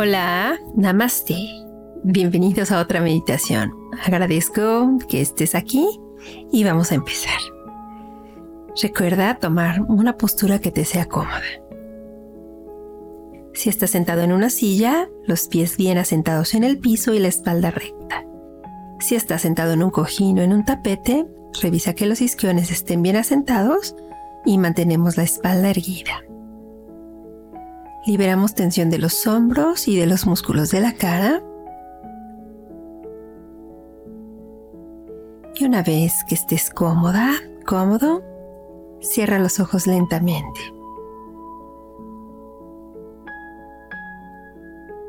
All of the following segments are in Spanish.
Hola, namaste. Bienvenidos a otra meditación. Agradezco que estés aquí y vamos a empezar. Recuerda tomar una postura que te sea cómoda. Si estás sentado en una silla, los pies bien asentados en el piso y la espalda recta. Si estás sentado en un cojín o en un tapete, revisa que los isquiones estén bien asentados y mantenemos la espalda erguida. Liberamos tensión de los hombros y de los músculos de la cara. Y una vez que estés cómoda, cómodo, cierra los ojos lentamente.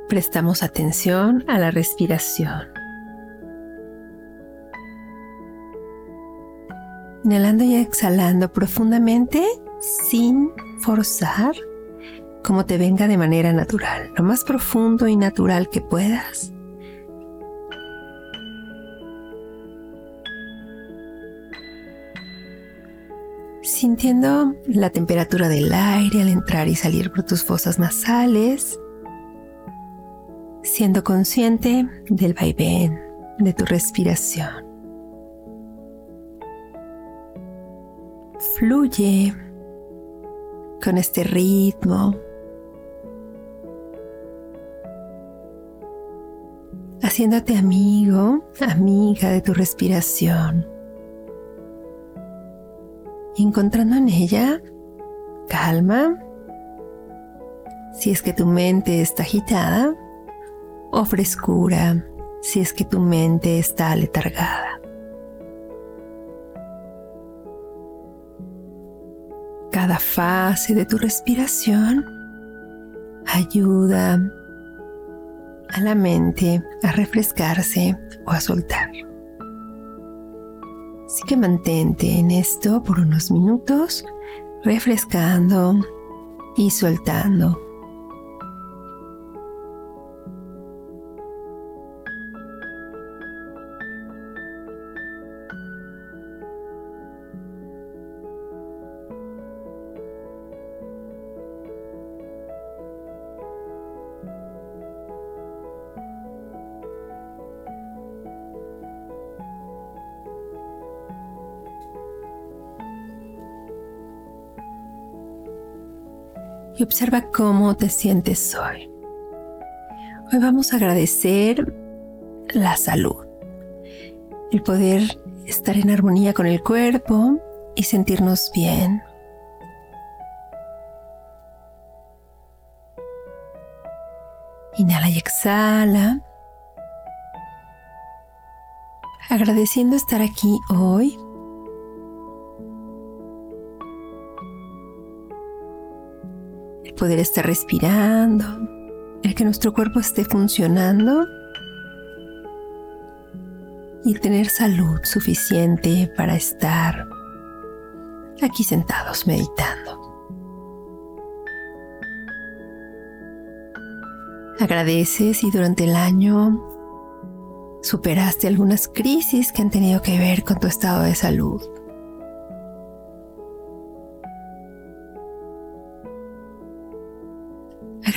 Prestamos atención a la respiración. Inhalando y exhalando profundamente sin forzar como te venga de manera natural, lo más profundo y natural que puedas. Sintiendo la temperatura del aire al entrar y salir por tus fosas nasales, siendo consciente del vaivén de tu respiración. Fluye con este ritmo haciéndote amigo, amiga de tu respiración, encontrando en ella calma, si es que tu mente está agitada, o frescura, si es que tu mente está letargada. Cada fase de tu respiración ayuda a la mente a refrescarse o a soltar. Así que mantente en esto por unos minutos, refrescando y soltando. Y observa cómo te sientes hoy. Hoy vamos a agradecer la salud, el poder estar en armonía con el cuerpo y sentirnos bien. Inhala y exhala. Agradeciendo estar aquí hoy poder estar respirando, el que nuestro cuerpo esté funcionando y tener salud suficiente para estar aquí sentados meditando. Agradeces si durante el año superaste algunas crisis que han tenido que ver con tu estado de salud.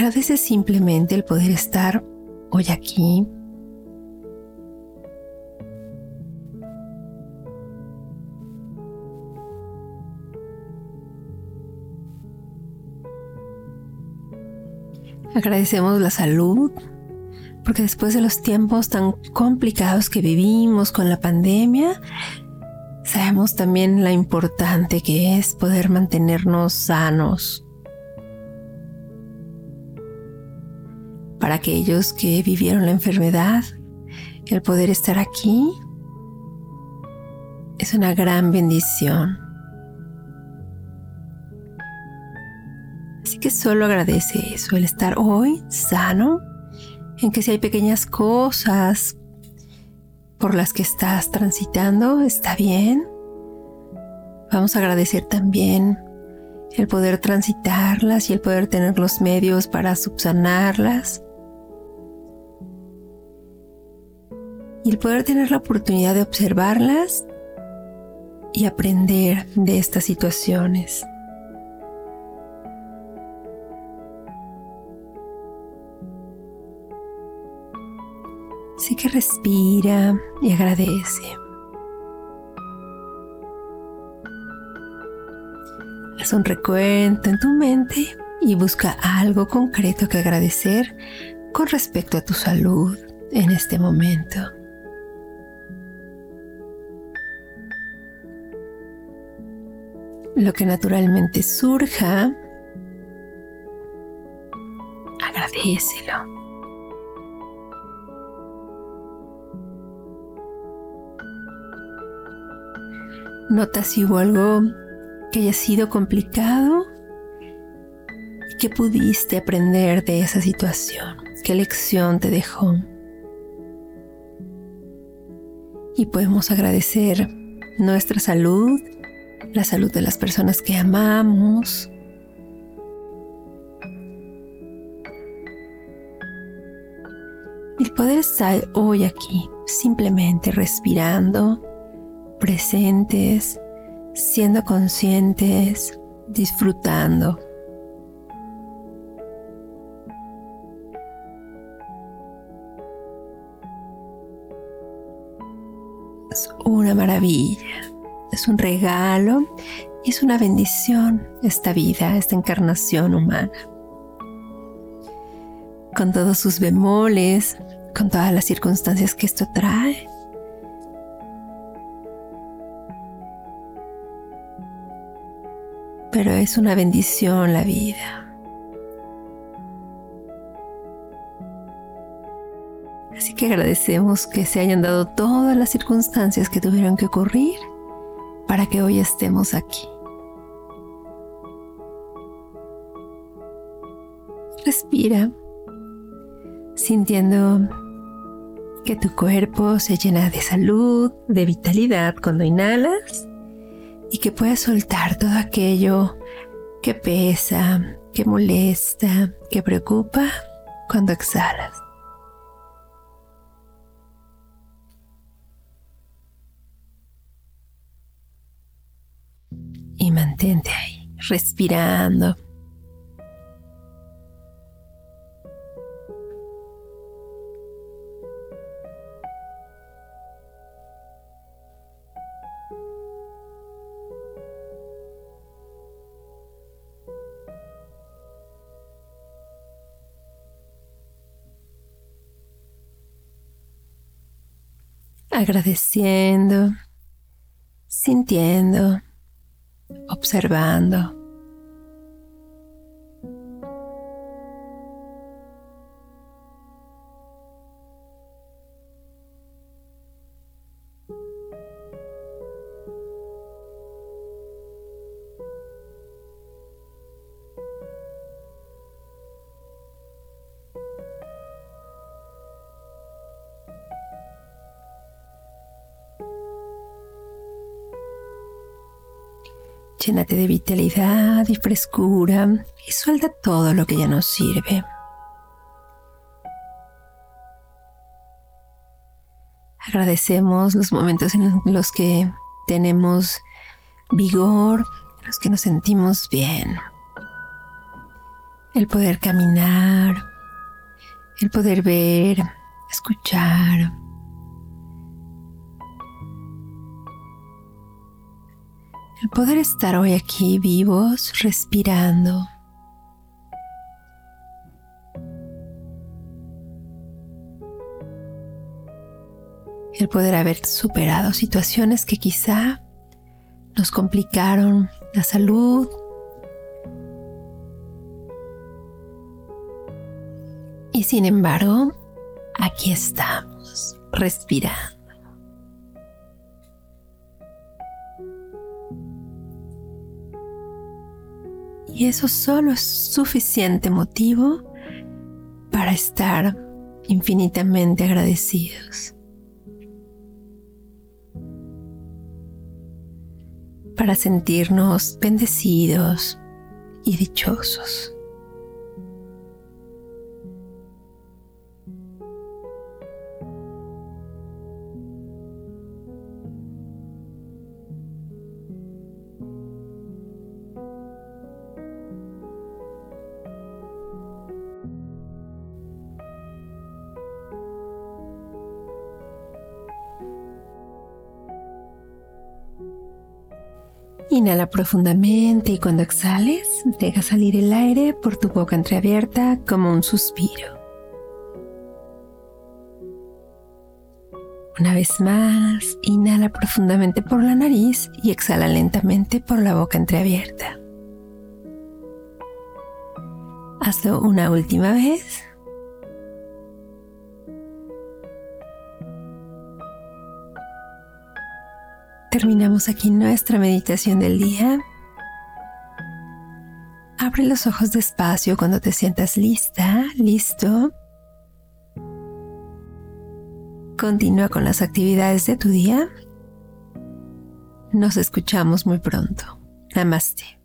Agradece simplemente el poder estar hoy aquí. Agradecemos la salud, porque después de los tiempos tan complicados que vivimos con la pandemia, sabemos también la importante que es poder mantenernos sanos, para aquellos que vivieron la enfermedad, el poder estar aquí es una gran bendición. Así que solo agradece eso, el estar hoy sano, en que si hay pequeñas cosas por las que estás transitando, está bien. Vamos a agradecer también el poder transitarlas y el poder tener los medios para subsanarlas. Y el poder tener la oportunidad de observarlas y aprender de estas situaciones. Así que respira y agradece. Haz un recuento en tu mente y busca algo concreto que agradecer con respecto a tu salud en este momento. Lo que naturalmente surja, agradecelo. Nota si hubo algo que haya sido complicado y que pudiste aprender de esa situación, qué lección te dejó. Y podemos agradecer nuestra salud, la salud de las personas que amamos. El poder estar hoy aquí, simplemente respirando, presentes, siendo conscientes, disfrutando. Es una maravilla, es un regalo y es una bendición esta vida, esta encarnación humana. Con todos sus bemoles, con todas las circunstancias que esto trae. pero es una bendición la vida. Así que agradecemos que se hayan dado todas las circunstancias que tuvieron que ocurrir para que hoy estemos aquí. Respira, sintiendo que tu cuerpo se llena de salud, de vitalidad cuando inhalas y que puedas soltar todo aquello que pesa, que molesta, que preocupa cuando exhalas. Mantente ahí, respirando. Agradeciendo, sintiendo, observando. Llénate de vitalidad y frescura y suelta todo lo que ya no sirve. Agradecemos los momentos en los que tenemos vigor, en los que nos sentimos bien. El poder caminar, el poder ver, escuchar, el poder estar hoy aquí vivos, respirando. El poder haber superado situaciones que quizá nos complicaron la salud. Y sin embargo, aquí estamos, respirando. Y eso solo es suficiente motivo para estar infinitamente agradecidos. Para sentirnos bendecidos y dichosos. Inhala profundamente y cuando exhales, deja salir el aire por tu boca entreabierta como un suspiro. Una vez más, inhala profundamente por la nariz y exhala lentamente por la boca entreabierta. Hazlo una última vez. Terminamos aquí nuestra meditación del día. Abre los ojos despacio cuando te sientas lista, listo. Continúa con las actividades de tu día. Nos escuchamos muy pronto. Namaste.